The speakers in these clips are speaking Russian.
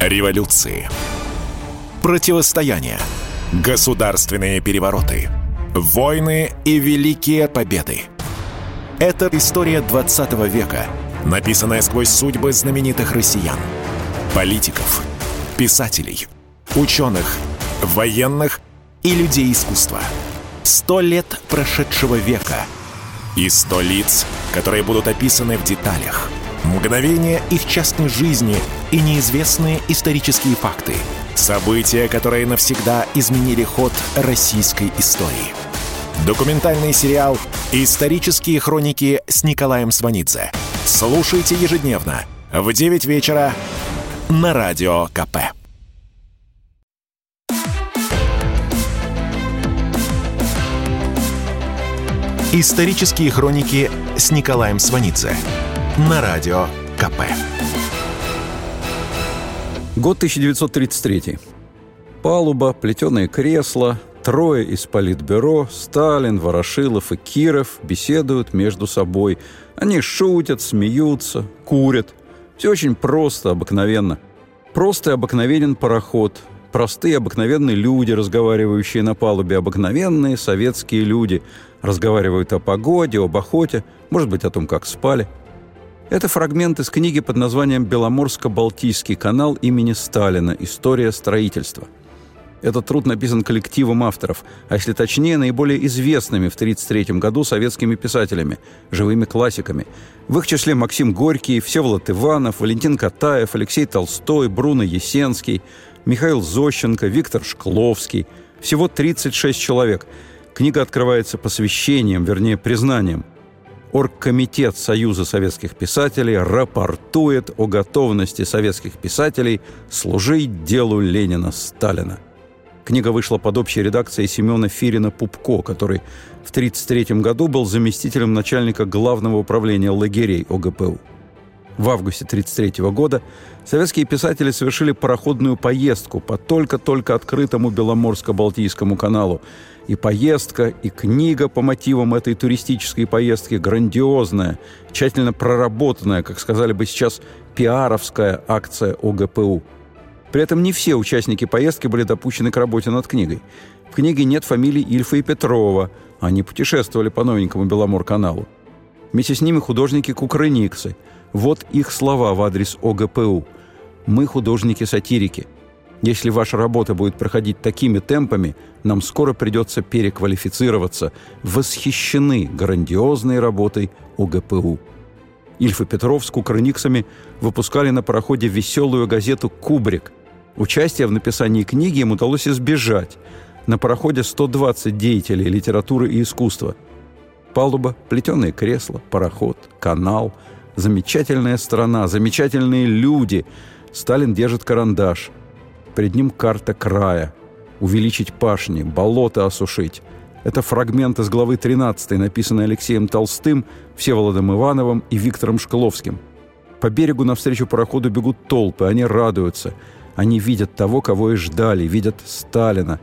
Революции. Противостояния. Государственные перевороты. Войны и великие победы. Это история 20 века, написанная сквозь судьбы знаменитых россиян. Политиков, писателей, ученых, военных и людей искусства. Сто лет прошедшего века и сто лиц, которые будут описаны в деталях – Мгновения их частной жизни и неизвестные исторические факты. События, которые навсегда изменили ход российской истории. Документальный сериал «Исторические хроники» с Николаем Сванидзе. Слушайте ежедневно в 9 вечера на Радио КП. Исторические хроники с Николаем Сванидзе на Радио КП. Год 1933. Палуба, плетеные кресла, трое из политбюро, Сталин, Ворошилов и Киров беседуют между собой. Они шутят, смеются, курят. Все очень просто, обыкновенно. Просто и обыкновенен пароход. Простые обыкновенные люди, разговаривающие на палубе. Обыкновенные советские люди. Разговаривают о погоде, об охоте, может быть, о том, как спали – это фрагмент из книги под названием «Беломорско-Балтийский канал имени Сталина. История строительства». Этот труд написан коллективом авторов, а если точнее, наиболее известными в 1933 году советскими писателями, живыми классиками. В их числе Максим Горький, Всеволод Иванов, Валентин Катаев, Алексей Толстой, Бруно Есенский, Михаил Зощенко, Виктор Шкловский. Всего 36 человек. Книга открывается посвящением, вернее, признанием – Оргкомитет Союза советских писателей рапортует о готовности советских писателей служить делу Ленина Сталина. Книга вышла под общей редакцией Семена Фирина-Пупко, который в 1933 году был заместителем начальника главного управления лагерей ОГПУ. В августе 1933 года советские писатели совершили пароходную поездку по только-только открытому Беломорско-Балтийскому каналу и поездка, и книга по мотивам этой туристической поездки грандиозная, тщательно проработанная, как сказали бы сейчас, пиаровская акция ОГПУ. При этом не все участники поездки были допущены к работе над книгой. В книге нет фамилий Ильфа и Петрова. Они путешествовали по новенькому Беломор-каналу. Вместе с ними художники Кукрыниксы. Вот их слова в адрес ОГПУ. «Мы художники-сатирики. Если ваша работа будет проходить такими темпами, нам скоро придется переквалифицироваться. Восхищены грандиозной работой УГПУ. Ильф и Петров с кукрыниксами выпускали на пароходе веселую газету «Кубрик». Участие в написании книги им удалось избежать. На пароходе 120 деятелей литературы и искусства. Палуба, плетеные кресла, пароход, канал. Замечательная страна, замечательные люди. Сталин держит карандаш – Перед ним карта края. Увеличить пашни, болото осушить. Это фрагмент из главы 13, написанный Алексеем Толстым, Всеволодом Ивановым и Виктором Шкловским. По берегу навстречу пароходу бегут толпы, они радуются. Они видят того, кого и ждали, видят Сталина.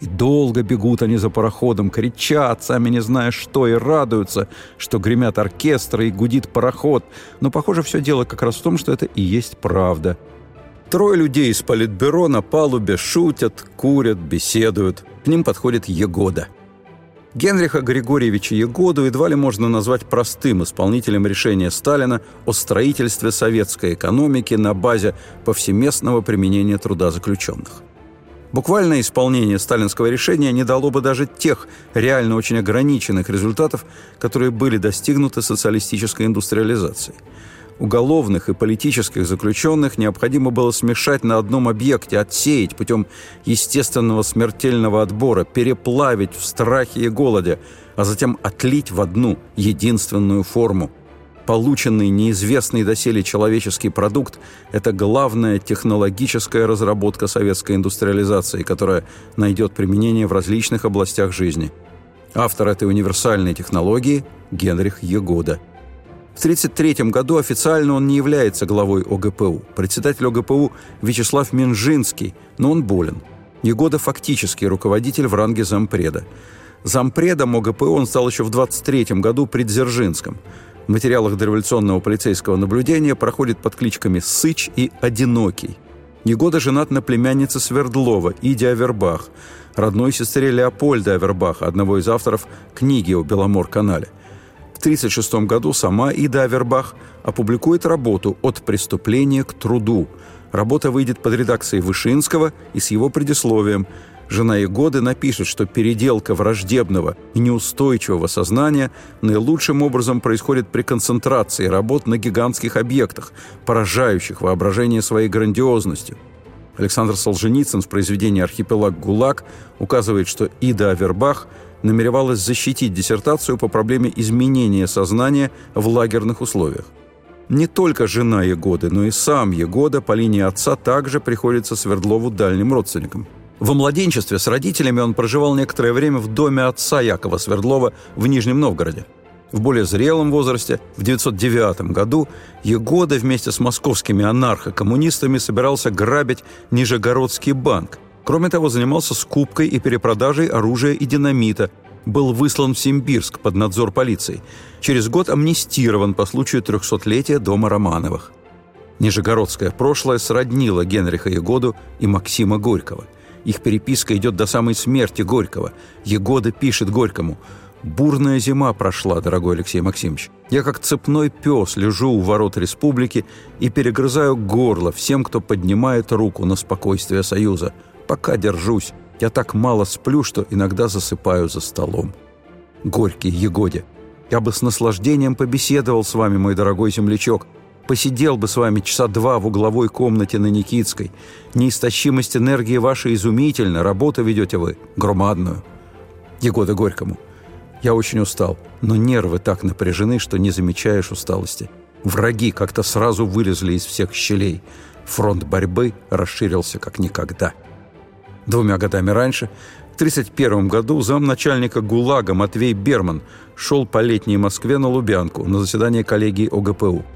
И долго бегут они за пароходом, кричат, сами не зная что, и радуются, что гремят оркестры и гудит пароход. Но, похоже, все дело как раз в том, что это и есть правда – Трое людей из политбюро на палубе шутят, курят, беседуют. К ним подходит Егода. Генриха Григорьевича Егоду едва ли можно назвать простым исполнителем решения Сталина о строительстве советской экономики на базе повсеместного применения труда заключенных. Буквальное исполнение сталинского решения не дало бы даже тех реально очень ограниченных результатов, которые были достигнуты социалистической индустриализацией – уголовных и политических заключенных необходимо было смешать на одном объекте, отсеять путем естественного смертельного отбора, переплавить в страхе и голоде, а затем отлить в одну единственную форму. Полученный неизвестный доселе человеческий продукт – это главная технологическая разработка советской индустриализации, которая найдет применение в различных областях жизни. Автор этой универсальной технологии – Генрих Егода – в 1933 году официально он не является главой ОГПУ. Председатель ОГПУ Вячеслав Минжинский, но он болен. Егода фактически руководитель в ранге зампреда. Зампредом ОГПУ он стал еще в 1923 году при Дзержинском. В материалах дореволюционного полицейского наблюдения проходит под кличками «Сыч» и «Одинокий». Егода женат на племяннице Свердлова, Иде Авербах, родной сестре Леопольда Авербаха, одного из авторов книги о Беломор-канале. В 1936 году сама Ида Авербах опубликует работу «От преступления к труду». Работа выйдет под редакцией Вышинского и с его предисловием – Жена Егоды напишет, что переделка враждебного и неустойчивого сознания наилучшим образом происходит при концентрации работ на гигантских объектах, поражающих воображение своей грандиозностью. Александр Солженицын в произведении «Архипелаг ГУЛАГ» указывает, что Ида Авербах намеревалась защитить диссертацию по проблеме изменения сознания в лагерных условиях. Не только жена Егоды, но и сам Егода по линии отца также приходится Свердлову дальним родственникам – во младенчестве с родителями он проживал некоторое время в доме отца Якова Свердлова в Нижнем Новгороде. В более зрелом возрасте, в 1909 году, Егода вместе с московскими анархо-коммунистами собирался грабить Нижегородский банк. Кроме того, занимался скупкой и перепродажей оружия и динамита, был выслан в Симбирск под надзор полиции. Через год амнистирован по случаю трехсотлетия дома Романовых. Нижегородское прошлое сроднило Генриха Егоду и Максима Горького – их переписка идет до самой смерти Горького. Егода пишет Горькому «Бурная зима прошла, дорогой Алексей Максимович. Я как цепной пес лежу у ворот республики и перегрызаю горло всем, кто поднимает руку на спокойствие Союза. Пока держусь. Я так мало сплю, что иногда засыпаю за столом». Горький Егоде. «Я бы с наслаждением побеседовал с вами, мой дорогой землячок, посидел бы с вами часа два в угловой комнате на Никитской. Неистощимость энергии ваша изумительна, работу ведете вы громадную. Егода Горькому. Я очень устал, но нервы так напряжены, что не замечаешь усталости. Враги как-то сразу вылезли из всех щелей. Фронт борьбы расширился как никогда. Двумя годами раньше, в 1931 году, замначальника ГУЛАГа Матвей Берман шел по летней Москве на Лубянку на заседание коллегии ОГПУ –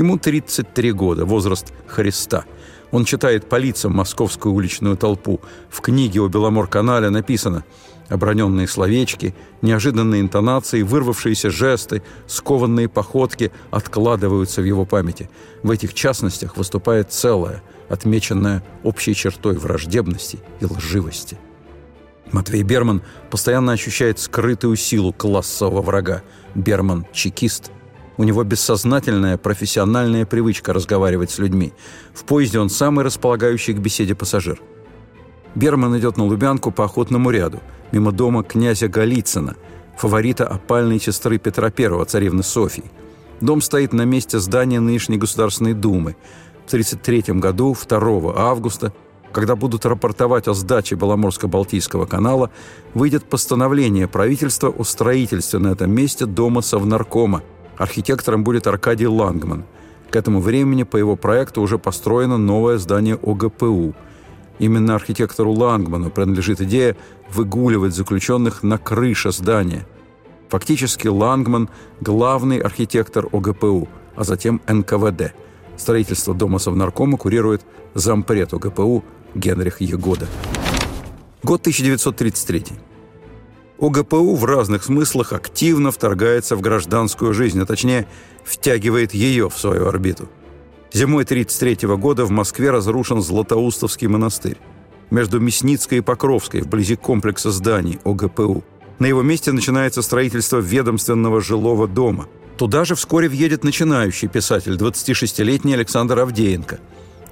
Ему 33 года, возраст Христа. Он читает по лицам московскую уличную толпу. В книге о Беломор-канале написано оброненные словечки, неожиданные интонации, вырвавшиеся жесты, скованные походки откладываются в его памяти. В этих частностях выступает целое, отмеченное общей чертой враждебности и лживости. Матвей Берман постоянно ощущает скрытую силу классового врага. Берман – чекист – у него бессознательная профессиональная привычка разговаривать с людьми. В поезде он самый располагающий к беседе пассажир. Берман идет на Лубянку по охотному ряду, мимо дома князя Голицына, фаворита опальной сестры Петра I, царевны Софии. Дом стоит на месте здания нынешней Государственной Думы. В 1933 году, 2 августа, когда будут рапортовать о сдаче Беломорско-Балтийского канала, выйдет постановление правительства о строительстве на этом месте дома Совнаркома – Архитектором будет Аркадий Лангман. К этому времени по его проекту уже построено новое здание ОГПУ. Именно архитектору Лангману принадлежит идея выгуливать заключенных на крыше здания. Фактически Лангман – главный архитектор ОГПУ, а затем НКВД. Строительство дома Совнаркома курирует зампред ОГПУ Генрих Егода. Год 1933. ОГПУ в разных смыслах активно вторгается в гражданскую жизнь, а точнее втягивает ее в свою орбиту. Зимой 1933 года в Москве разрушен Златоустовский монастырь. Между Мясницкой и Покровской, вблизи комплекса зданий ОГПУ. На его месте начинается строительство ведомственного жилого дома. Туда же вскоре въедет начинающий писатель, 26-летний Александр Авдеенко.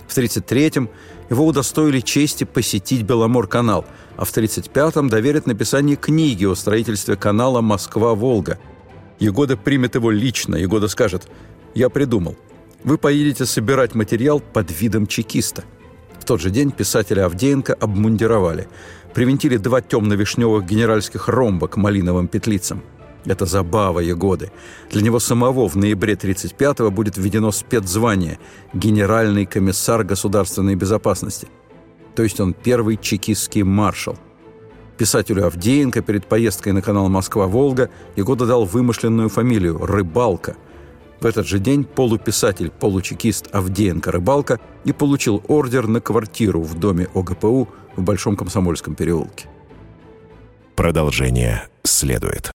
В 1933-м его удостоили чести посетить Беломор-канал – а в 1935-м доверят написание книги о строительстве канала Москва-Волга. Егода примет его лично. Егода скажет «Я придумал. Вы поедете собирать материал под видом чекиста». В тот же день писателя Авдеенко обмундировали. Привинтили два темно-вишневых генеральских ромба к малиновым петлицам. Это забава Егоды. Для него самого в ноябре 1935-го будет введено спецзвание «Генеральный комиссар государственной безопасности» то есть он первый чекистский маршал. Писателю Авдеенко перед поездкой на канал «Москва-Волга» Егода дал вымышленную фамилию – Рыбалка. В этот же день полуписатель, получекист Авдеенко Рыбалка и получил ордер на квартиру в доме ОГПУ в Большом Комсомольском переулке. Продолжение следует.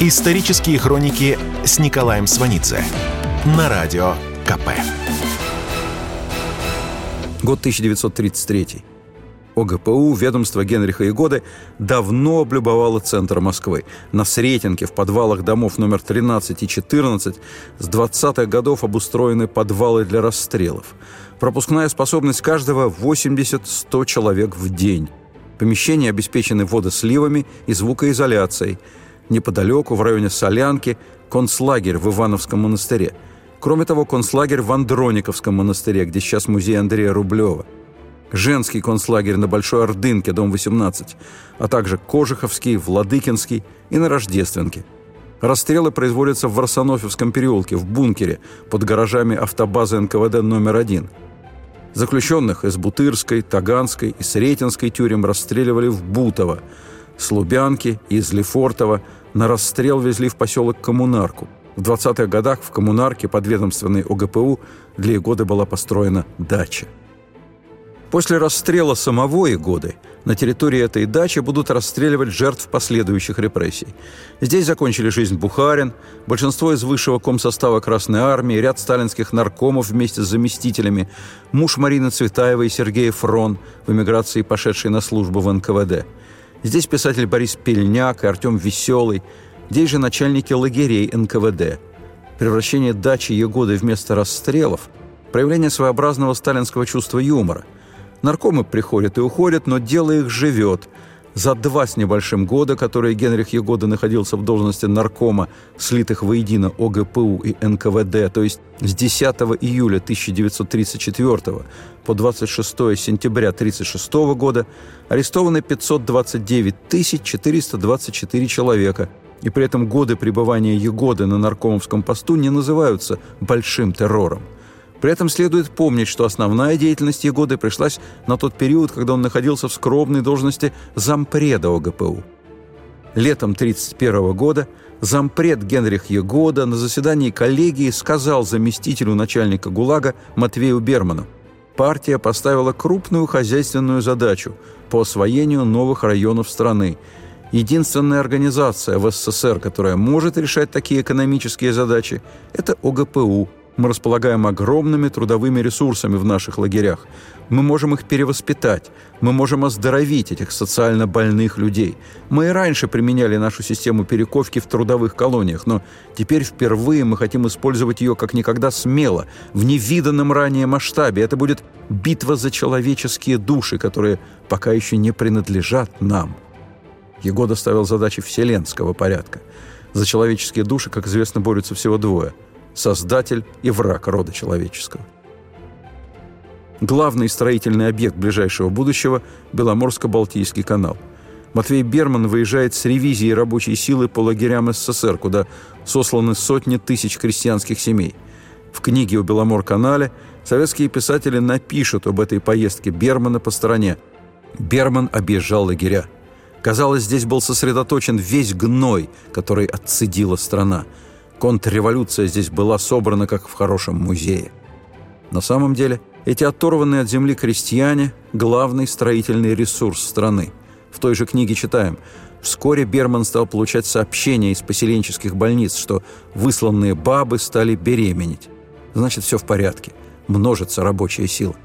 Исторические хроники с Николаем Сванидзе – на Радио КП. Год 1933. ОГПУ, ведомство Генриха Егоды, давно облюбовало центр Москвы. На Сретенке, в подвалах домов номер 13 и 14 с 20-х годов обустроены подвалы для расстрелов. Пропускная способность каждого 80-100 человек в день. Помещения обеспечены водосливами и звукоизоляцией. Неподалеку, в районе Солянки, концлагерь в Ивановском монастыре. Кроме того, концлагерь в Андрониковском монастыре, где сейчас музей Андрея Рублева – женский концлагерь на Большой Ордынке, дом 18, а также Кожуховский, Владыкинский и на Рождественке. Расстрелы производятся в Варсонофьевском переулке, в бункере, под гаражами автобазы НКВД номер один. Заключенных из Бутырской, Таганской и Сретенской тюрем расстреливали в Бутово, с Лубянки и из Лефортово на расстрел везли в поселок Коммунарку. В 20-х годах в Коммунарке подведомственной ОГПУ для Егоды была построена дача. После расстрела самого Егоды на территории этой дачи будут расстреливать жертв последующих репрессий. Здесь закончили жизнь Бухарин, большинство из высшего комсостава Красной Армии, ряд сталинских наркомов вместе с заместителями, муж Марины Цветаевой Сергей Фрон, в эмиграции пошедший на службу в НКВД. Здесь писатель Борис Пельняк и Артем Веселый, здесь же начальники лагерей НКВД. Превращение дачи Егоды вместо расстрелов – проявление своеобразного сталинского чувства юмора – Наркомы приходят и уходят, но дело их живет. За два с небольшим года, которые Генрих Егода находился в должности наркома, слитых воедино ОГПУ и НКВД, то есть с 10 июля 1934 по 26 сентября 1936 года, арестованы 529 424 человека, и при этом годы пребывания Егоды на наркомовском посту не называются «большим террором». При этом следует помнить, что основная деятельность Егоды пришлась на тот период, когда он находился в скромной должности зампреда ОГПУ. Летом 1931 года зампред Генрих Егода на заседании коллегии сказал заместителю начальника ГУЛАГа Матвею Берману, партия поставила крупную хозяйственную задачу по освоению новых районов страны. Единственная организация в СССР, которая может решать такие экономические задачи, это ОГПУ – мы располагаем огромными трудовыми ресурсами в наших лагерях. Мы можем их перевоспитать. Мы можем оздоровить этих социально больных людей. Мы и раньше применяли нашу систему перековки в трудовых колониях, но теперь впервые мы хотим использовать ее как никогда смело, в невиданном ранее масштабе. Это будет битва за человеческие души, которые пока еще не принадлежат нам. Егода ставил задачи вселенского порядка. За человеческие души, как известно, борются всего двое – создатель и враг рода человеческого. Главный строительный объект ближайшего будущего – Беломорско-Балтийский канал. Матвей Берман выезжает с ревизией рабочей силы по лагерям СССР, куда сосланы сотни тысяч крестьянских семей. В книге о Беломор-канале советские писатели напишут об этой поездке Бермана по стране. Берман объезжал лагеря. Казалось, здесь был сосредоточен весь гной, который отцедила страна – Контрреволюция здесь была собрана, как в хорошем музее. На самом деле, эти оторванные от земли крестьяне – главный строительный ресурс страны. В той же книге читаем – Вскоре Берман стал получать сообщения из поселенческих больниц, что высланные бабы стали беременеть. Значит, все в порядке. Множится рабочая сила.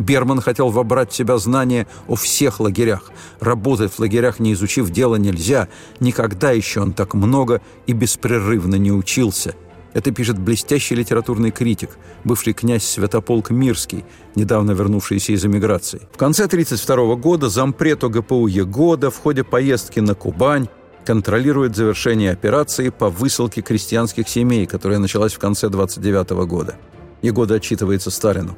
Берман хотел вобрать в себя знания о всех лагерях. Работать в лагерях, не изучив дело, нельзя. Никогда еще он так много и беспрерывно не учился. Это пишет блестящий литературный критик, бывший князь Святополк Мирский, недавно вернувшийся из эмиграции. В конце 1932 года зампред ОГПУ Егода в ходе поездки на Кубань контролирует завершение операции по высылке крестьянских семей, которая началась в конце 1929 года. Егода отчитывается Сталину.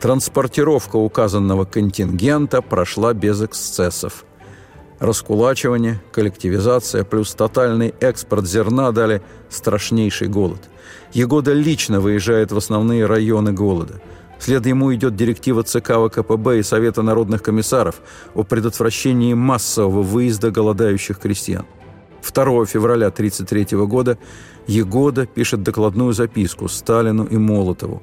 Транспортировка указанного контингента прошла без эксцессов. Раскулачивание, коллективизация плюс тотальный экспорт зерна дали страшнейший голод. Егода лично выезжает в основные районы голода. Вслед ему идет директива ЦК ВКПБ и Совета народных комиссаров о предотвращении массового выезда голодающих крестьян. 2 февраля 1933 года Егода пишет докладную записку Сталину и Молотову.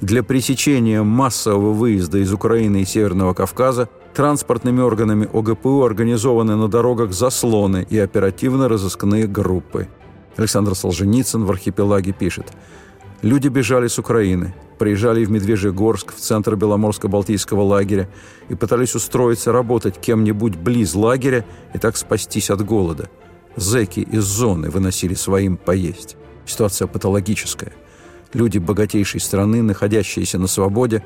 Для пресечения массового выезда из Украины и Северного Кавказа транспортными органами ОГПУ организованы на дорогах заслоны и оперативно-розыскные группы. Александр Солженицын в «Архипелаге» пишет Люди бежали с Украины, приезжали в Медвежьегорск, в центр Беломорско-Балтийского лагеря и пытались устроиться работать кем-нибудь близ лагеря и так спастись от голода. Зеки из зоны выносили своим поесть. Ситуация патологическая. Люди богатейшей страны, находящиеся на свободе,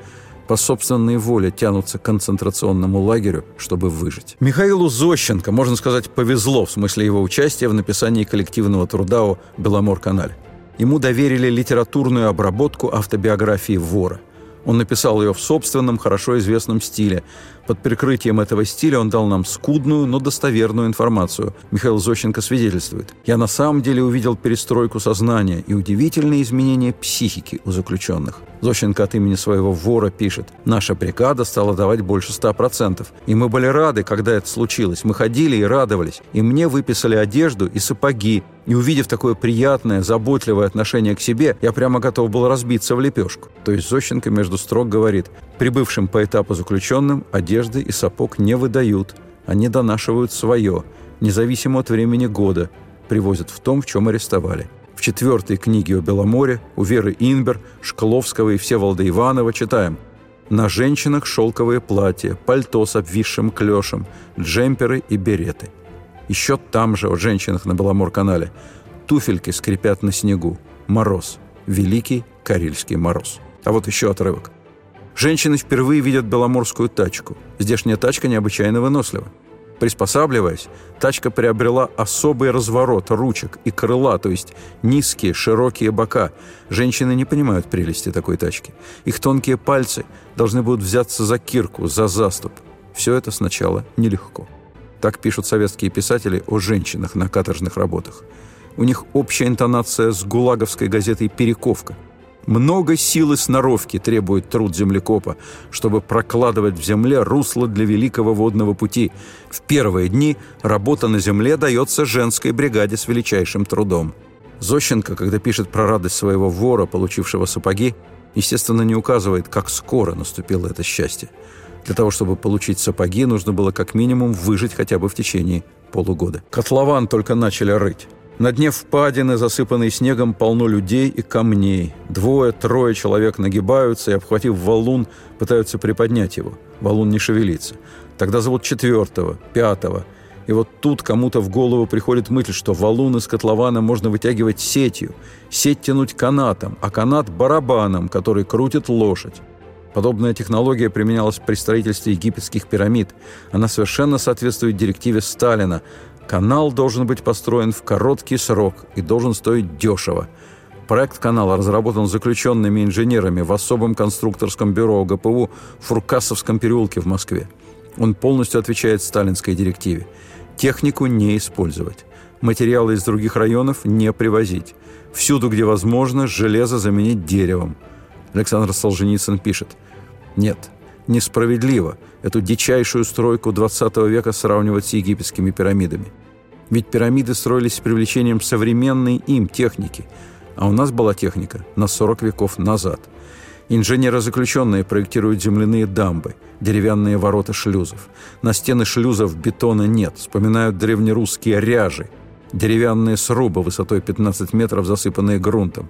по собственной воле тянутся к концентрационному лагерю, чтобы выжить. Михаилу Зощенко, можно сказать, повезло в смысле его участия в написании коллективного труда о Беломор-канале. Ему доверили литературную обработку автобиографии вора. Он написал ее в собственном, хорошо известном стиле. Под прикрытием этого стиля он дал нам скудную, но достоверную информацию. Михаил Зощенко свидетельствует. «Я на самом деле увидел перестройку сознания и удивительные изменения психики у заключенных. Зощенко от имени своего вора пишет. «Наша бригада стала давать больше 100%. И мы были рады, когда это случилось. Мы ходили и радовались. И мне выписали одежду и сапоги. И увидев такое приятное, заботливое отношение к себе, я прямо готов был разбиться в лепешку». То есть Зощенко между строк говорит, «Прибывшим по этапу заключенным одежды и сапог не выдают. Они донашивают свое, независимо от времени года, привозят в том, в чем арестовали четвертой книге о Беломоре у Веры Инбер, Шкловского и Всеволода Иванова читаем «На женщинах шелковые платья, пальто с обвисшим клешем, джемперы и береты». Еще там же о женщинах на Беломор-канале туфельки скрипят на снегу, мороз, великий карельский мороз. А вот еще отрывок. Женщины впервые видят беломорскую тачку. Здешняя тачка необычайно вынослива. Приспосабливаясь, тачка приобрела особый разворот ручек и крыла, то есть низкие, широкие бока. Женщины не понимают прелести такой тачки. Их тонкие пальцы должны будут взяться за кирку, за заступ. Все это сначала нелегко. Так пишут советские писатели о женщинах на каторжных работах. У них общая интонация с гулаговской газетой «Перековка». Много сил и сноровки требует труд землекопа, чтобы прокладывать в земле русло для великого водного пути. В первые дни работа на земле дается женской бригаде с величайшим трудом. Зощенко, когда пишет про радость своего вора, получившего сапоги, естественно, не указывает, как скоро наступило это счастье. Для того, чтобы получить сапоги, нужно было как минимум выжить хотя бы в течение полугода. Котлован только начали рыть. На дне впадины, засыпанной снегом, полно людей и камней. Двое-трое человек нагибаются и, обхватив валун, пытаются приподнять его. Валун не шевелится. Тогда зовут четвертого, пятого. И вот тут кому-то в голову приходит мысль, что валун из котлована можно вытягивать сетью, сеть тянуть канатом, а канат – барабаном, который крутит лошадь. Подобная технология применялась при строительстве египетских пирамид. Она совершенно соответствует директиве Сталина Канал должен быть построен в короткий срок и должен стоить дешево. Проект канала разработан заключенными инженерами в особом конструкторском бюро ГПУ в Фуркасовском переулке в Москве. Он полностью отвечает сталинской директиве. Технику не использовать. Материалы из других районов не привозить. Всюду, где возможно, железо заменить деревом. Александр Солженицын пишет. Нет, несправедливо эту дичайшую стройку XX века сравнивать с египетскими пирамидами. Ведь пирамиды строились с привлечением современной им техники, а у нас была техника на 40 веков назад. Инженеры-заключенные проектируют земляные дамбы, деревянные ворота шлюзов. На стены шлюзов бетона нет, вспоминают древнерусские ряжи, деревянные срубы высотой 15 метров, засыпанные грунтом.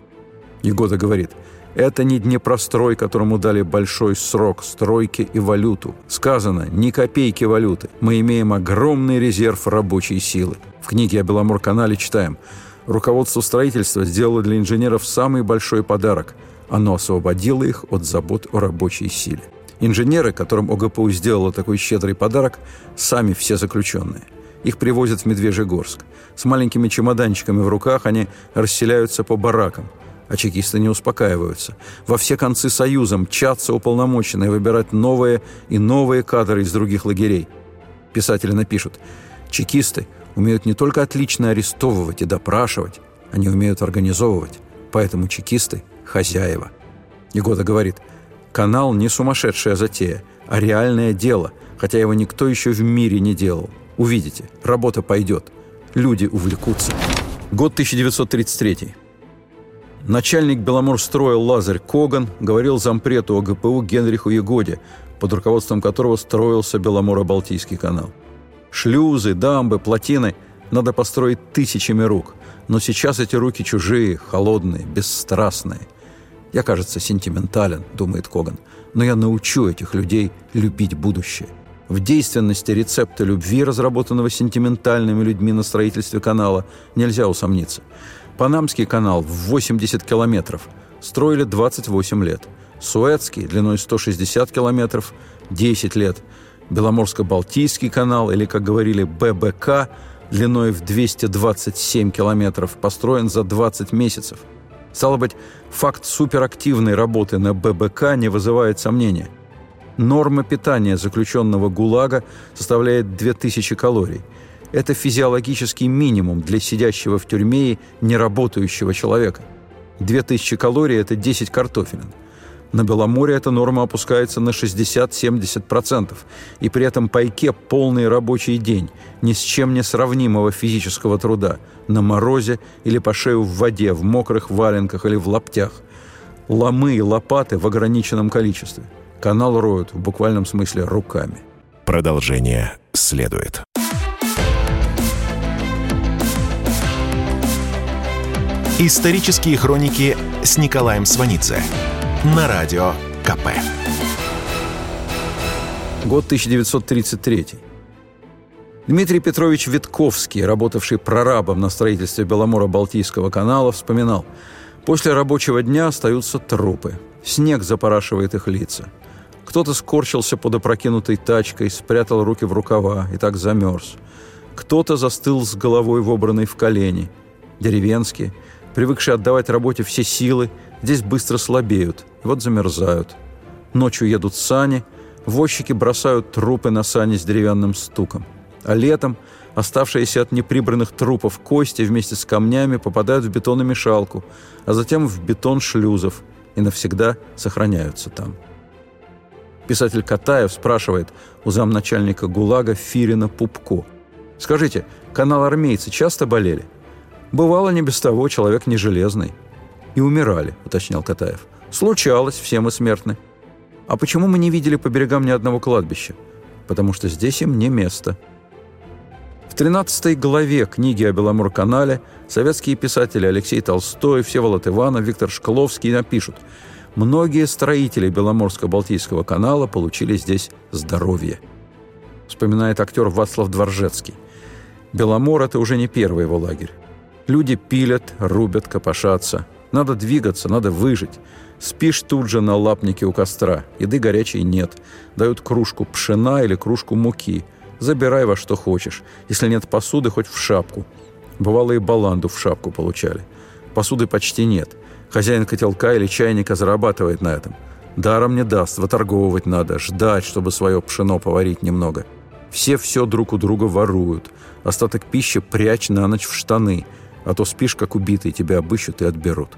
Егода говорит – это не Днепрострой, которому дали большой срок стройки и валюту. Сказано, ни копейки валюты. Мы имеем огромный резерв рабочей силы. В книге о Беломор-канале читаем. Руководство строительства сделало для инженеров самый большой подарок. Оно освободило их от забот о рабочей силе. Инженеры, которым ОГПУ сделало такой щедрый подарок, сами все заключенные. Их привозят в Медвежьегорск. С маленькими чемоданчиками в руках они расселяются по баракам – а чекисты не успокаиваются. Во все концы Союза мчатся уполномоченные выбирать новые и новые кадры из других лагерей. Писатели напишут, чекисты умеют не только отлично арестовывать и допрашивать, они умеют организовывать, поэтому чекисты – хозяева. Егода говорит, канал не сумасшедшая затея, а реальное дело, хотя его никто еще в мире не делал. Увидите, работа пойдет, люди увлекутся. Год 1933. Начальник Беломорстроя Лазарь Коган говорил зампрету ОГПУ Генриху Егоде, под руководством которого строился Беломоро-Балтийский канал. Шлюзы, дамбы, плотины надо построить тысячами рук, но сейчас эти руки чужие, холодные, бесстрастные. Я, кажется, сентиментален, думает Коган, но я научу этих людей любить будущее. В действенности рецепта любви, разработанного сентиментальными людьми на строительстве канала, нельзя усомниться. Панамский канал в 80 километров строили 28 лет. Суэцкий длиной 160 километров – 10 лет. Беломорско-Балтийский канал, или, как говорили, ББК, длиной в 227 километров, построен за 20 месяцев. Стало быть, факт суперактивной работы на ББК не вызывает сомнения. Норма питания заключенного ГУЛАГа составляет 2000 калорий. Это физиологический минимум для сидящего в тюрьме и неработающего человека. 2000 калорий – это 10 картофелин – на Беломоре эта норма опускается на 60-70%, и при этом пайке полный рабочий день, ни с чем не сравнимого физического труда, на морозе или по шею в воде, в мокрых валенках или в лаптях. Ломы и лопаты в ограниченном количестве. Канал роют в буквальном смысле руками. Продолжение следует. Исторические хроники с Николаем Сванидзе на Радио КП. Год 1933. Дмитрий Петрович Витковский, работавший прорабом на строительстве Беломора-Балтийского канала, вспоминал, «После рабочего дня остаются трупы. Снег запорашивает их лица. Кто-то скорчился под опрокинутой тачкой, спрятал руки в рукава и так замерз. Кто-то застыл с головой вобранной в колени. Деревенские, привыкшие отдавать работе все силы, здесь быстро слабеют, и вот замерзают. Ночью едут сани, возчики бросают трупы на сани с деревянным стуком. А летом оставшиеся от неприбранных трупов кости вместе с камнями попадают в бетономешалку, а затем в бетон шлюзов и навсегда сохраняются там. Писатель Катаев спрашивает у замначальника ГУЛАГа Фирина Пупко. «Скажите, канал армейцы часто болели?» «Бывало не без того, человек не железный». «И умирали», — уточнял Катаев. Случалось, все мы смертны. А почему мы не видели по берегам ни одного кладбища? Потому что здесь им не место. В 13 главе книги о Беломор-канале советские писатели Алексей Толстой, Всеволод Иванов, Виктор Шкловский напишут «Многие строители Беломорско-Балтийского канала получили здесь здоровье». Вспоминает актер Вацлав Дворжецкий. Беломор – это уже не первый его лагерь. Люди пилят, рубят, копошатся. Надо двигаться, надо выжить. Спишь тут же на лапнике у костра. Еды горячей нет. Дают кружку пшена или кружку муки. Забирай во что хочешь. Если нет посуды, хоть в шапку. Бывало и баланду в шапку получали. Посуды почти нет. Хозяин котелка или чайника зарабатывает на этом. Даром не даст, выторговывать надо, ждать, чтобы свое пшено поварить немного. Все все друг у друга воруют. Остаток пищи прячь на ночь в штаны, а то спишь как убитый, тебя обыщут и отберут.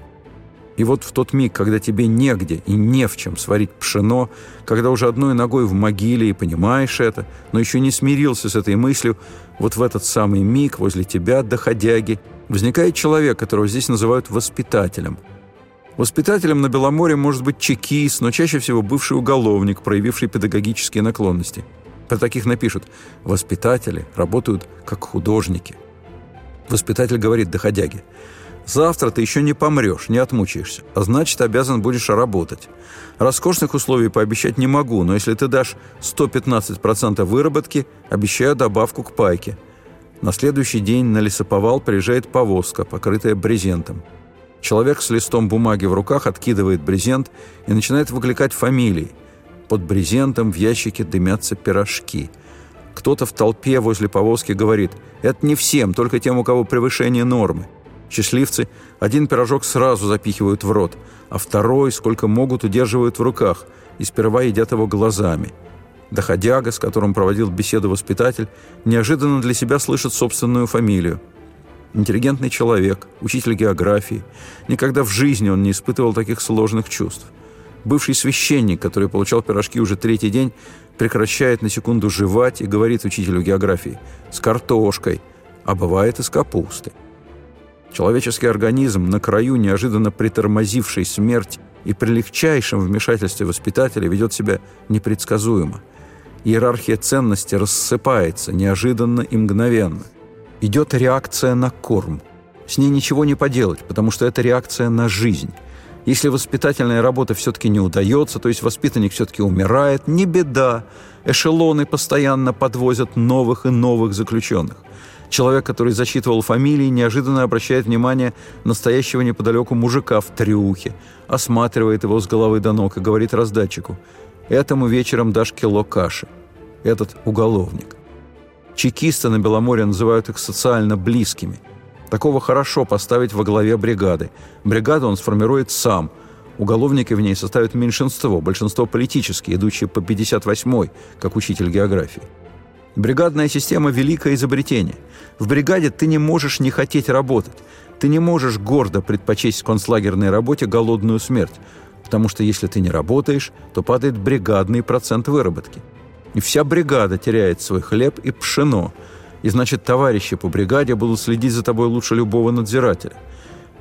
И вот в тот миг, когда тебе негде и не в чем сварить пшено, когда уже одной ногой в могиле и понимаешь это, но еще не смирился с этой мыслью, вот в этот самый миг возле тебя, доходяги, возникает человек, которого здесь называют воспитателем. Воспитателем на Беломоре может быть чекист, но чаще всего бывший уголовник, проявивший педагогические наклонности. Про таких напишут «воспитатели работают как художники». Воспитатель говорит доходяге – Завтра ты еще не помрешь, не отмучаешься, а значит, обязан будешь работать. Роскошных условий пообещать не могу, но если ты дашь 115% выработки, обещаю добавку к пайке. На следующий день на лесоповал приезжает повозка, покрытая брезентом. Человек с листом бумаги в руках откидывает брезент и начинает выкликать фамилии. Под брезентом в ящике дымятся пирожки. Кто-то в толпе возле повозки говорит «Это не всем, только тем, у кого превышение нормы». Счастливцы один пирожок сразу запихивают в рот, а второй, сколько могут, удерживают в руках и сперва едят его глазами. Доходяга, с которым проводил беседу воспитатель, неожиданно для себя слышит собственную фамилию. Интеллигентный человек, учитель географии. Никогда в жизни он не испытывал таких сложных чувств. Бывший священник, который получал пирожки уже третий день, прекращает на секунду жевать и говорит учителю географии «с картошкой», а бывает и с капустой. Человеческий организм, на краю неожиданно притормозившей смерть и при легчайшем вмешательстве воспитателя ведет себя непредсказуемо. Иерархия ценностей рассыпается неожиданно и мгновенно. Идет реакция на корм. С ней ничего не поделать, потому что это реакция на жизнь. Если воспитательная работа все-таки не удается, то есть воспитанник все-таки умирает, не беда. Эшелоны постоянно подвозят новых и новых заключенных. Человек, который зачитывал фамилии, неожиданно обращает внимание настоящего неподалеку мужика в трюхе, осматривает его с головы до ног и говорит раздатчику «Этому вечером дашь кило каши». Этот уголовник. Чекисты на Беломоре называют их социально близкими. Такого хорошо поставить во главе бригады. Бригаду он сформирует сам. Уголовники в ней составят меньшинство, большинство политические, идущие по 58-й, как учитель географии. Бригадная система – великое изобретение. В бригаде ты не можешь не хотеть работать. Ты не можешь гордо предпочесть концлагерной работе голодную смерть, потому что если ты не работаешь, то падает бригадный процент выработки. И вся бригада теряет свой хлеб и пшено. И значит, товарищи по бригаде будут следить за тобой лучше любого надзирателя.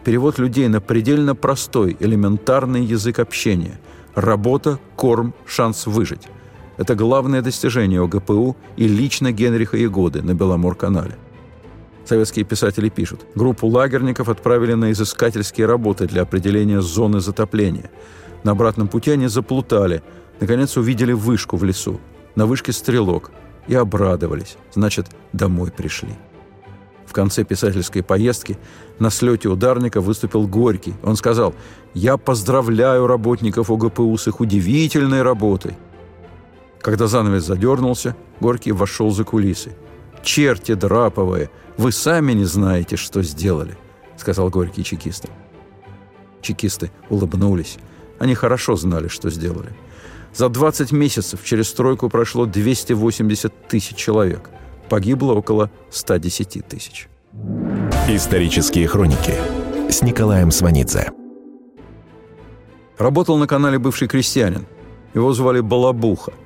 Перевод людей на предельно простой, элементарный язык общения. Работа, корм, шанс выжить. Это главное достижение ОГПУ и лично Генриха Ягоды на Беломор-канале. Советские писатели пишут, группу лагерников отправили на изыскательские работы для определения зоны затопления. На обратном пути они заплутали, наконец увидели вышку в лесу. На вышке стрелок. И обрадовались. Значит, домой пришли. В конце писательской поездки на слете ударника выступил Горький. Он сказал, «Я поздравляю работников ОГПУ с их удивительной работой. Когда занавес задернулся, Горький вошел за кулисы. «Черти драповые, вы сами не знаете, что сделали», — сказал Горький чекистам. Чекисты улыбнулись. Они хорошо знали, что сделали. За 20 месяцев через стройку прошло 280 тысяч человек. Погибло около 110 тысяч. Исторические хроники с Николаем Сванидзе. Работал на канале бывший крестьянин. Его звали Балабуха –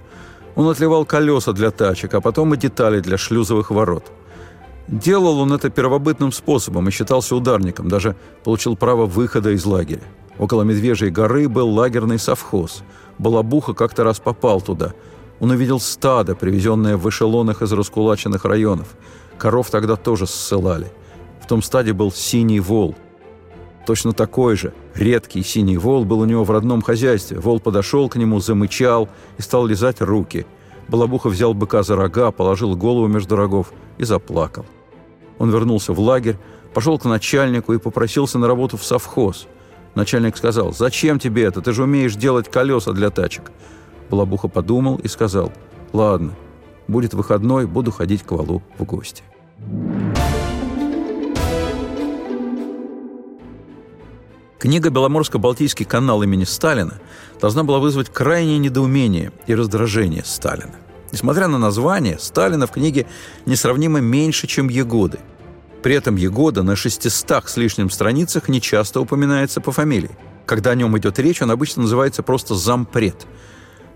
он отливал колеса для тачек, а потом и детали для шлюзовых ворот. Делал он это первобытным способом и считался ударником, даже получил право выхода из лагеря. Около Медвежьей горы был лагерный совхоз. Балабуха как-то раз попал туда. Он увидел стадо, привезенное в эшелонах из раскулаченных районов. Коров тогда тоже ссылали. В том стаде был синий вол – Точно такой же, редкий синий вол был у него в родном хозяйстве. Вол подошел к нему, замычал и стал лизать руки. Балабуха взял быка за рога, положил голову между рогов и заплакал. Он вернулся в лагерь, пошел к начальнику и попросился на работу в совхоз. Начальник сказал, «Зачем тебе это? Ты же умеешь делать колеса для тачек». Балабуха подумал и сказал, «Ладно, будет выходной, буду ходить к Валу в гости». Книга «Беломорско-Балтийский канал имени Сталина» должна была вызвать крайнее недоумение и раздражение Сталина. Несмотря на название, Сталина в книге несравнимо меньше, чем Егоды. При этом Егода на 600 с лишним страницах не часто упоминается по фамилии. Когда о нем идет речь, он обычно называется просто «зампред».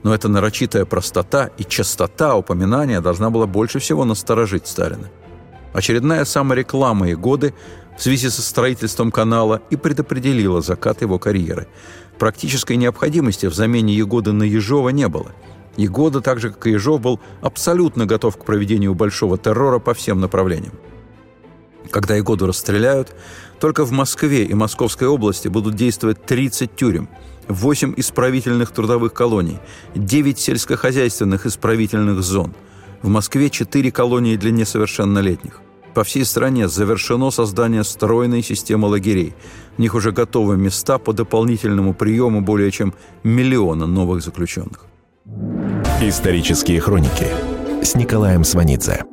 Но эта нарочитая простота и частота упоминания должна была больше всего насторожить Сталина. Очередная самореклама Егоды в связи со строительством канала и предопределила закат его карьеры. Практической необходимости в замене Егода на Ежова не было. Егода, так же как и Ежов, был абсолютно готов к проведению большого террора по всем направлениям. Когда Егоду расстреляют, только в Москве и Московской области будут действовать 30 тюрем, 8 исправительных трудовых колоний, 9 сельскохозяйственных исправительных зон. В Москве 4 колонии для несовершеннолетних – по всей стране завершено создание стройной системы лагерей. В них уже готовы места по дополнительному приему более чем миллиона новых заключенных. Исторические хроники с Николаем Сванидзе.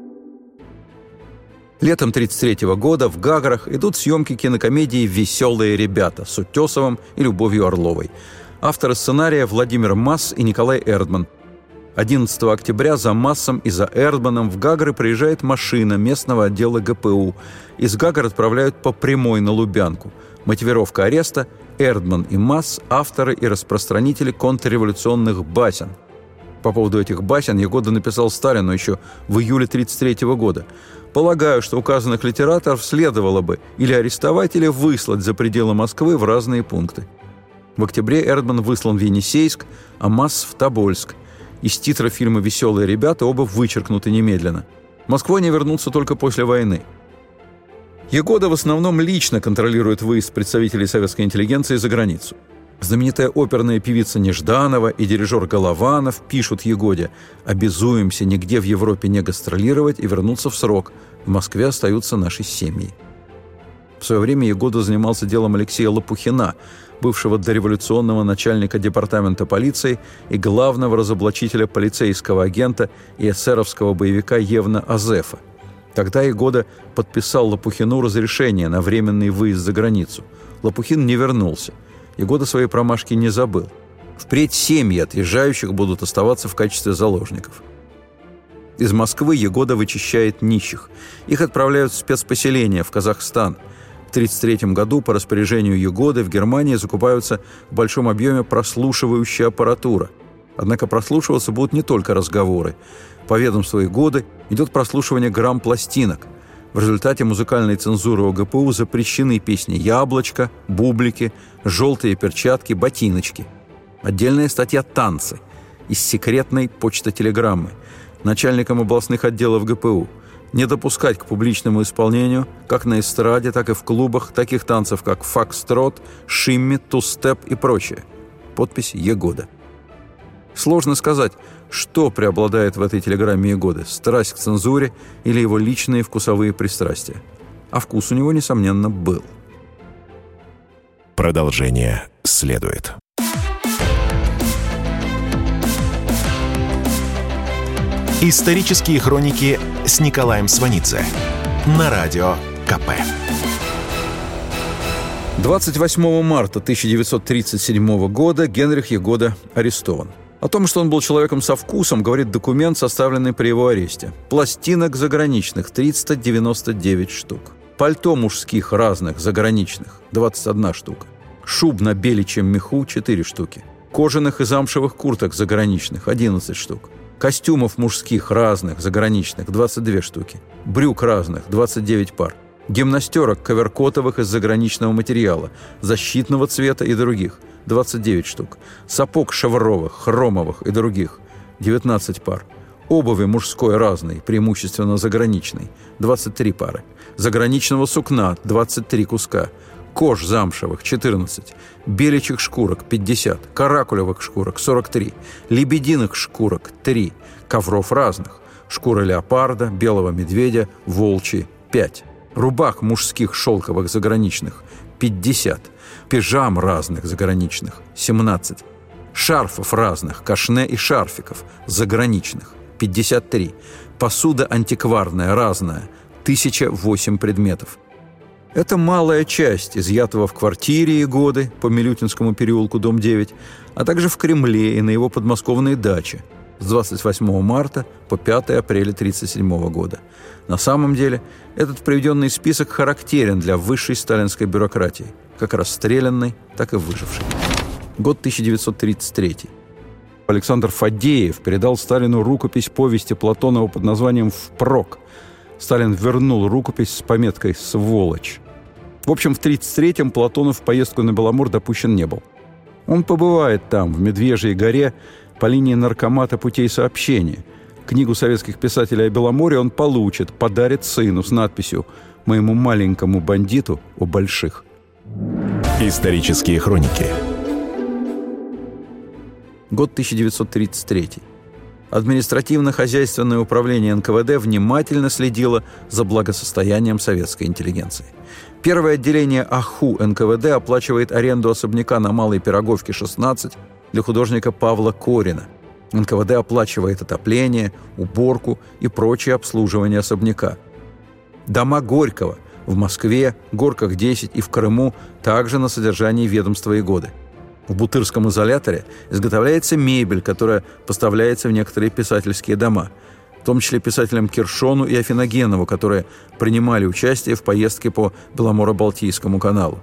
Летом 1933 года в Гаграх идут съемки кинокомедии «Веселые ребята» с Утесовым и Любовью Орловой. Авторы сценария Владимир Масс и Николай Эрдман – 11 октября за Массом и за Эрдманом в Гагры приезжает машина местного отдела ГПУ. Из Гагр отправляют по прямой на Лубянку. Мотивировка ареста – Эрдман и Масс – авторы и распространители контрреволюционных басен. По поводу этих басен Егода написал Сталину еще в июле 1933 года. «Полагаю, что указанных литераторов следовало бы или арестовать, или выслать за пределы Москвы в разные пункты». В октябре Эрдман выслан в Енисейск, а Масс – в Тобольск. Из титра фильма «Веселые ребята» оба вычеркнуты немедленно. В Москву они вернутся только после войны. Егода в основном лично контролирует выезд представителей советской интеллигенции за границу. Знаменитая оперная певица Нежданова и дирижер Голованов пишут Егоде «Обязуемся нигде в Европе не гастролировать и вернуться в срок. В Москве остаются наши семьи». В свое время Егода занимался делом Алексея Лопухина, бывшего дореволюционного начальника департамента полиции и главного разоблачителя полицейского агента и эсеровского боевика Евна Азефа. Тогда Егода подписал Лопухину разрешение на временный выезд за границу. Лопухин не вернулся – и года своей промашки не забыл. Впредь семьи отъезжающих будут оставаться в качестве заложников. Из Москвы Егода вычищает нищих. Их отправляют в спецпоселение в Казахстан. В 1933 году по распоряжению Егоды в Германии закупаются в большом объеме прослушивающая аппаратура. Однако прослушиваться будут не только разговоры. По ведомству Егоды идет прослушивание грамм пластинок – в результате музыкальной цензуры ОГПУ запрещены песни «Яблочко», «Бублики», «Желтые перчатки», «Ботиночки». Отдельная статья «Танцы» из секретной почта-телеграммы начальникам областных отделов ГПУ не допускать к публичному исполнению как на эстраде, так и в клубах таких танцев, как фокстрот, шимми, тустеп и прочее. Подпись «Егода». Сложно сказать, что преобладает в этой телеграмме годы – страсть к цензуре или его личные вкусовые пристрастия. А вкус у него, несомненно, был. Продолжение следует. Исторические хроники с Николаем Сванидзе на радио КП. 28 марта 1937 года Генрих Егода арестован. О том, что он был человеком со вкусом, говорит документ, составленный при его аресте. Пластинок заграничных – 399 штук. Пальто мужских разных, заграничных – 21 штука. Шуб на беличьем меху – 4 штуки. Кожаных и замшевых курток заграничных – 11 штук. Костюмов мужских разных, заграничных – 22 штуки. Брюк разных – 29 пар. Гимнастерок коверкотовых из заграничного материала, защитного цвета и других – 29 штук. Сапог шевровых, хромовых и других – 19 пар. Обуви мужской разной, преимущественно заграничной – 23 пары. Заграничного сукна – 23 куска. Кож замшевых – 14. Беличьих шкурок – 50. Каракулевых шкурок – 43. Лебединых шкурок – 3. Ковров разных. Шкура леопарда, белого медведя, волчьи – 5. Рубах мужских шелковых заграничных – 50 пижам разных заграничных – 17, шарфов разных, кашне и шарфиков заграничных – 53, посуда антикварная разная – 1008 предметов. Это малая часть изъятого в квартире и годы по Милютинскому переулку, дом 9, а также в Кремле и на его подмосковной даче с 28 марта по 5 апреля 1937 года. На самом деле, этот приведенный список характерен для высшей сталинской бюрократии – как расстрелянный, так и выживший. Год 1933. Александр Фадеев передал Сталину рукопись повести Платонова под названием «Впрок». Сталин вернул рукопись с пометкой «Сволочь». В общем, в 1933-м Платонов в поездку на Беломор допущен не был. Он побывает там, в Медвежьей горе, по линии наркомата путей сообщения. Книгу советских писателей о Беломоре он получит, подарит сыну с надписью «Моему маленькому бандиту о больших». Исторические хроники Год 1933. Административно-хозяйственное управление НКВД внимательно следило за благосостоянием советской интеллигенции. Первое отделение АХУ НКВД оплачивает аренду особняка на Малой Пироговке, 16, для художника Павла Корина. НКВД оплачивает отопление, уборку и прочее обслуживание особняка. Дома Горького – в Москве, Горках 10 и в Крыму также на содержании ведомства и годы. В Бутырском изоляторе изготовляется мебель, которая поставляется в некоторые писательские дома, в том числе писателям Киршону и Афиногенову, которые принимали участие в поездке по Беломоро-Балтийскому каналу.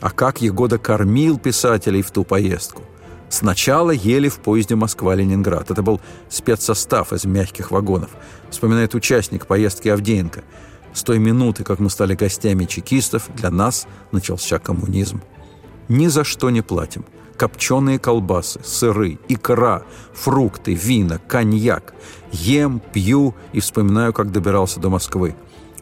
А как Егода кормил писателей в ту поездку? Сначала ели в поезде Москва-Ленинград. Это был спецсостав из мягких вагонов, вспоминает участник поездки Авдеенко – с той минуты, как мы стали гостями чекистов, для нас начался коммунизм. Ни за что не платим. Копченые колбасы, сыры, икра, фрукты, вина, коньяк. Ем, пью и вспоминаю, как добирался до Москвы.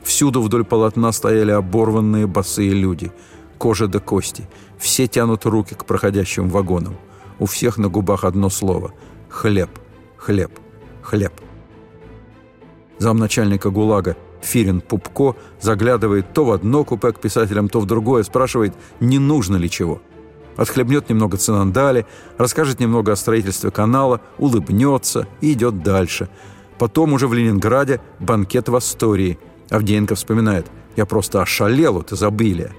Всюду вдоль полотна стояли оборванные босые люди. Кожа до кости. Все тянут руки к проходящим вагонам. У всех на губах одно слово – хлеб, хлеб, хлеб. Замначальника ГУЛАГа Фирин Пупко заглядывает то в одно купе к писателям, то в другое, спрашивает, не нужно ли чего. Отхлебнет немного цинандали, расскажет немного о строительстве канала, улыбнется и идет дальше. Потом уже в Ленинграде банкет в Астории. Авдеенко вспоминает, я просто ошалел от изобилия.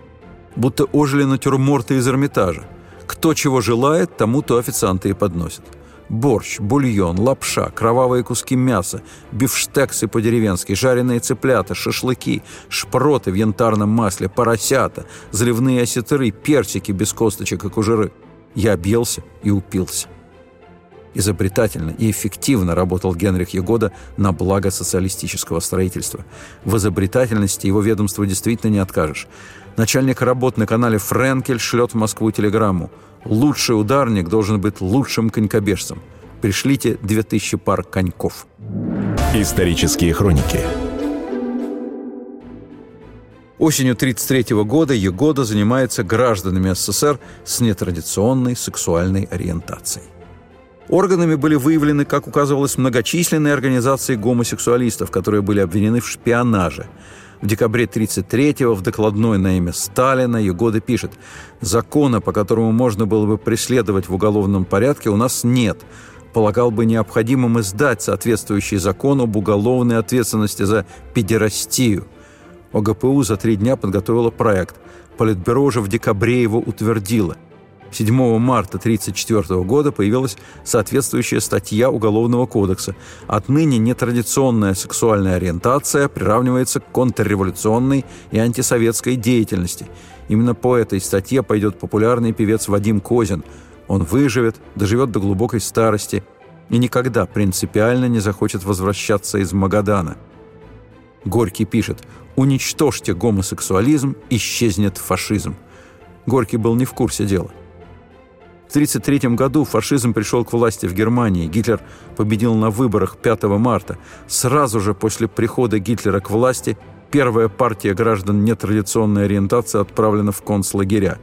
Будто ожили натюрморты из Эрмитажа. Кто чего желает, тому то официанты и подносят. Борщ, бульон, лапша, кровавые куски мяса, бифштексы по-деревенски, жареные цыплята, шашлыки, шпроты в янтарном масле, поросята, заливные осетры, персики без косточек и кожуры. Я объелся и упился. Изобретательно и эффективно работал Генрих Егода на благо социалистического строительства. В изобретательности его ведомству действительно не откажешь. Начальник работ на канале «Френкель» шлет в Москву телеграмму – Лучший ударник должен быть лучшим конькобежцем. Пришлите 2000 пар коньков. Исторические хроники Осенью 1933 года Егода занимается гражданами СССР с нетрадиционной сексуальной ориентацией. Органами были выявлены, как указывалось, многочисленные организации гомосексуалистов, которые были обвинены в шпионаже – в декабре 1933-го в докладной на имя Сталина Егода пишет «Закона, по которому можно было бы преследовать в уголовном порядке, у нас нет. Полагал бы необходимым издать соответствующий закон об уголовной ответственности за педерастию». ОГПУ за три дня подготовила проект. Политбюро уже в декабре его утвердило – 7 марта 1934 года появилась соответствующая статья Уголовного кодекса. Отныне нетрадиционная сексуальная ориентация приравнивается к контрреволюционной и антисоветской деятельности. Именно по этой статье пойдет популярный певец Вадим Козин. Он выживет, доживет до глубокой старости и никогда принципиально не захочет возвращаться из Магадана. Горький пишет «Уничтожьте гомосексуализм, исчезнет фашизм». Горький был не в курсе дела. В 1933 году фашизм пришел к власти в Германии. Гитлер победил на выборах 5 марта. Сразу же после прихода Гитлера к власти первая партия граждан нетрадиционной ориентации отправлена в концлагеря.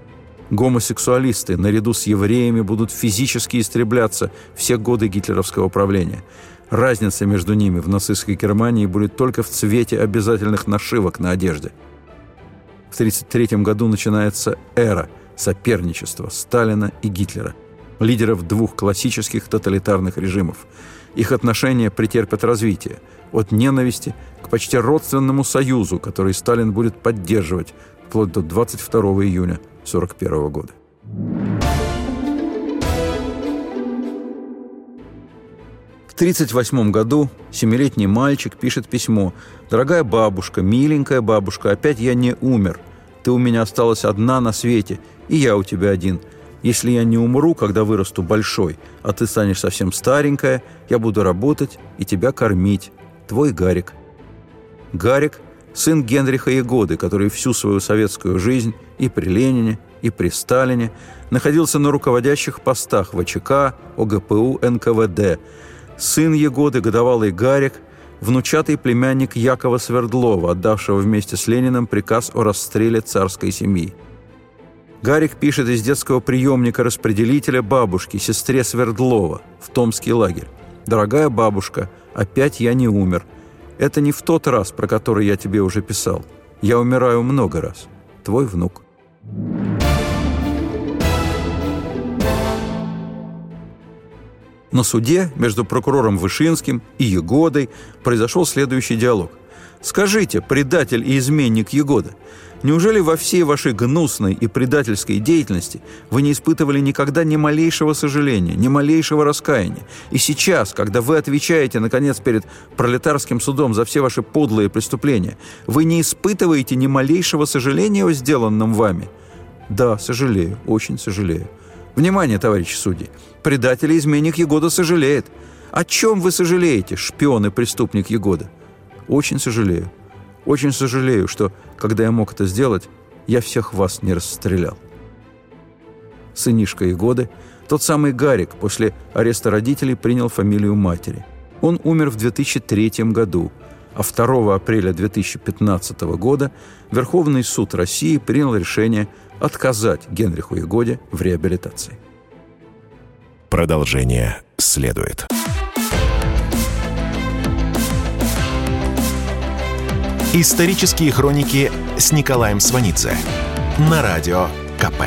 Гомосексуалисты наряду с евреями будут физически истребляться все годы гитлеровского правления. Разница между ними в нацистской Германии будет только в цвете обязательных нашивок на одежде. В 1933 году начинается эра – соперничество Сталина и Гитлера, лидеров двух классических тоталитарных режимов. Их отношения претерпят развитие от ненависти к почти родственному союзу, который Сталин будет поддерживать вплоть до 22 июня 1941 года. В 1938 году семилетний мальчик пишет письмо «Дорогая бабушка, миленькая бабушка, опять я не умер. Ты у меня осталась одна на свете, и я у тебя один. Если я не умру, когда вырасту большой, а ты станешь совсем старенькая, я буду работать и тебя кормить. Твой Гарик». Гарик – сын Генриха Егоды, который всю свою советскую жизнь и при Ленине, и при Сталине находился на руководящих постах ВЧК, ОГПУ, НКВД. Сын Егоды, годовалый Гарик, внучатый племянник Якова Свердлова, отдавшего вместе с Лениным приказ о расстреле царской семьи. Гарик пишет из детского приемника распределителя бабушки, сестре Свердлова, в Томский лагерь. «Дорогая бабушка, опять я не умер. Это не в тот раз, про который я тебе уже писал. Я умираю много раз. Твой внук». На суде между прокурором Вышинским и Егодой произошел следующий диалог. «Скажите, предатель и изменник Егода, Неужели во всей вашей гнусной и предательской деятельности вы не испытывали никогда ни малейшего сожаления, ни малейшего раскаяния? И сейчас, когда вы отвечаете, наконец, перед пролетарским судом за все ваши подлые преступления, вы не испытываете ни малейшего сожаления о сделанном вами? Да, сожалею, очень сожалею. Внимание, товарищи судьи! Предатель и изменник Егода сожалеет. О чем вы сожалеете, шпион и преступник Егода? Очень сожалею. Очень сожалею, что, когда я мог это сделать, я всех вас не расстрелял. Сынишка Егоды, тот самый Гарик, после ареста родителей принял фамилию матери. Он умер в 2003 году, а 2 апреля 2015 года Верховный суд России принял решение отказать Генриху Ягоде в реабилитации. Продолжение следует. Исторические хроники с Николаем Сванидзе на радио КП.